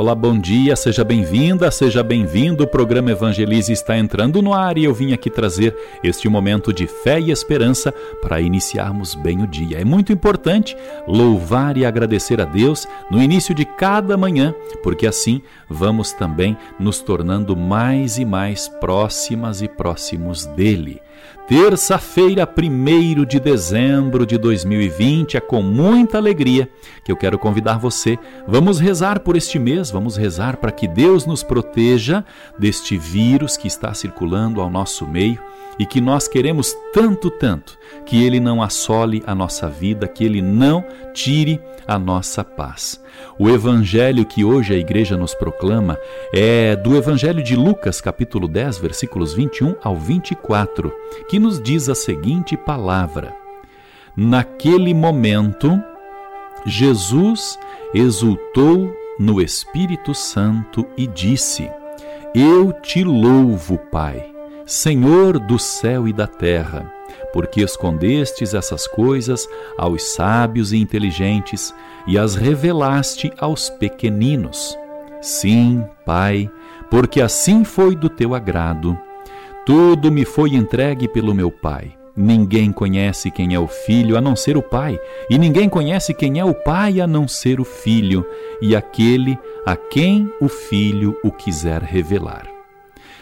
Olá, bom dia, seja bem-vinda, seja bem-vindo. O programa Evangelize está entrando no ar e eu vim aqui trazer este momento de fé e esperança para iniciarmos bem o dia. É muito importante louvar e agradecer a Deus no início de cada manhã, porque assim vamos também nos tornando mais e mais próximas e próximos dele. Terça-feira, 1 de dezembro de 2020, é com muita alegria que eu quero convidar você. Vamos rezar por este mês, vamos rezar para que Deus nos proteja deste vírus que está circulando ao nosso meio e que nós queremos tanto, tanto, que ele não assole a nossa vida, que ele não tire a nossa paz. O evangelho que hoje a igreja nos proclama é do evangelho de Lucas, capítulo 10, versículos 21 ao 24, que nos diz a seguinte palavra: Naquele momento, Jesus exultou no Espírito Santo e disse: Eu te louvo, Pai Senhor do céu e da terra, porque escondestes essas coisas aos sábios e inteligentes e as revelaste aos pequeninos. Sim, Pai, porque assim foi do teu agrado. Tudo me foi entregue pelo meu Pai. Ninguém conhece quem é o Filho a não ser o Pai, e ninguém conhece quem é o Pai a não ser o Filho, e aquele a quem o Filho o quiser revelar.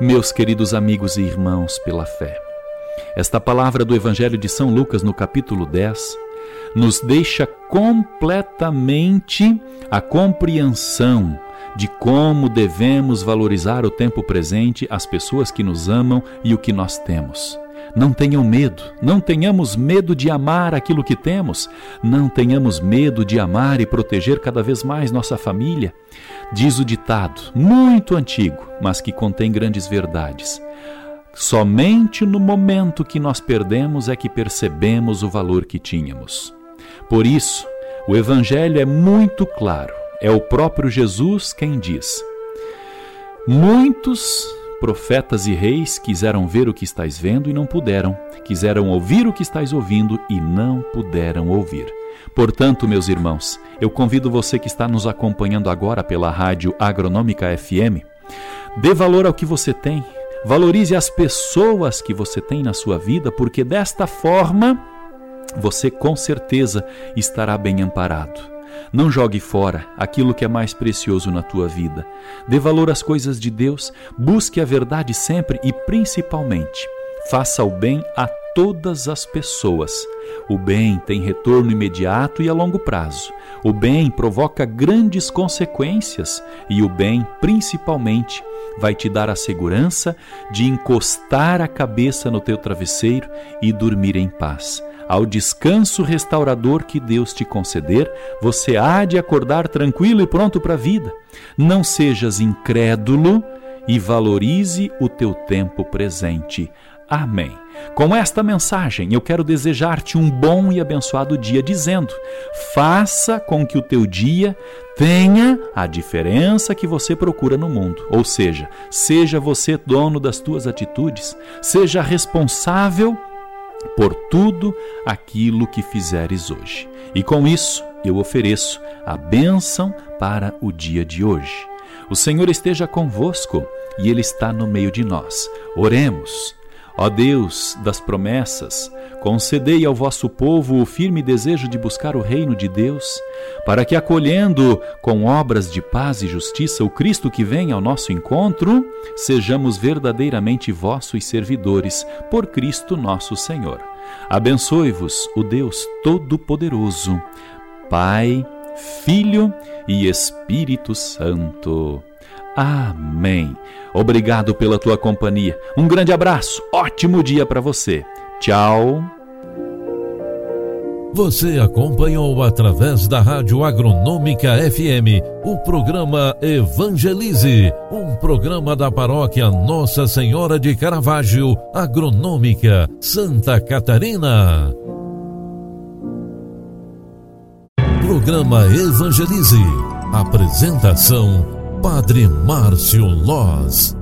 meus queridos amigos e irmãos pela fé. Esta palavra do Evangelho de São Lucas, no capítulo 10, nos deixa completamente a compreensão de como devemos valorizar o tempo presente, as pessoas que nos amam e o que nós temos. Não tenham medo, não tenhamos medo de amar aquilo que temos, não tenhamos medo de amar e proteger cada vez mais nossa família. Diz o ditado, muito antigo, mas que contém grandes verdades. Somente no momento que nós perdemos é que percebemos o valor que tínhamos. Por isso, o Evangelho é muito claro, é o próprio Jesus quem diz: Muitos profetas e reis quiseram ver o que estáis vendo e não puderam, quiseram ouvir o que estáis ouvindo e não puderam ouvir. Portanto, meus irmãos, eu convido você que está nos acompanhando agora pela rádio Agronômica FM, dê valor ao que você tem, valorize as pessoas que você tem na sua vida, porque desta forma você com certeza estará bem amparado. Não jogue fora aquilo que é mais precioso na tua vida. Dê valor às coisas de Deus, busque a verdade sempre e, principalmente, faça o bem a todas as pessoas. O bem tem retorno imediato e a longo prazo. O bem provoca grandes consequências e o bem, principalmente, vai te dar a segurança de encostar a cabeça no teu travesseiro e dormir em paz. Ao descanso restaurador que Deus te conceder, você há de acordar tranquilo e pronto para a vida. Não sejas incrédulo e valorize o teu tempo presente. Amém. Com esta mensagem, eu quero desejar-te um bom e abençoado dia, dizendo: faça com que o teu dia tenha a diferença que você procura no mundo. Ou seja, seja você dono das tuas atitudes, seja responsável por tudo aquilo que fizeres hoje. E com isso, eu ofereço a bênção para o dia de hoje. O Senhor esteja convosco e Ele está no meio de nós. Oremos. Ó Deus das promessas, concedei ao vosso povo o firme desejo de buscar o reino de Deus, para que, acolhendo com obras de paz e justiça o Cristo que vem ao nosso encontro, sejamos verdadeiramente vossos servidores, por Cristo nosso Senhor. Abençoe-vos o Deus Todo-Poderoso, Pai, Filho e Espírito Santo. Amém. Obrigado pela tua companhia. Um grande abraço. Ótimo dia para você. Tchau. Você acompanhou através da Rádio Agronômica FM o programa Evangelize, um programa da paróquia Nossa Senhora de Caravaggio, Agronômica, Santa Catarina. Programa Evangelize. Apresentação: Padre Márcio Loz.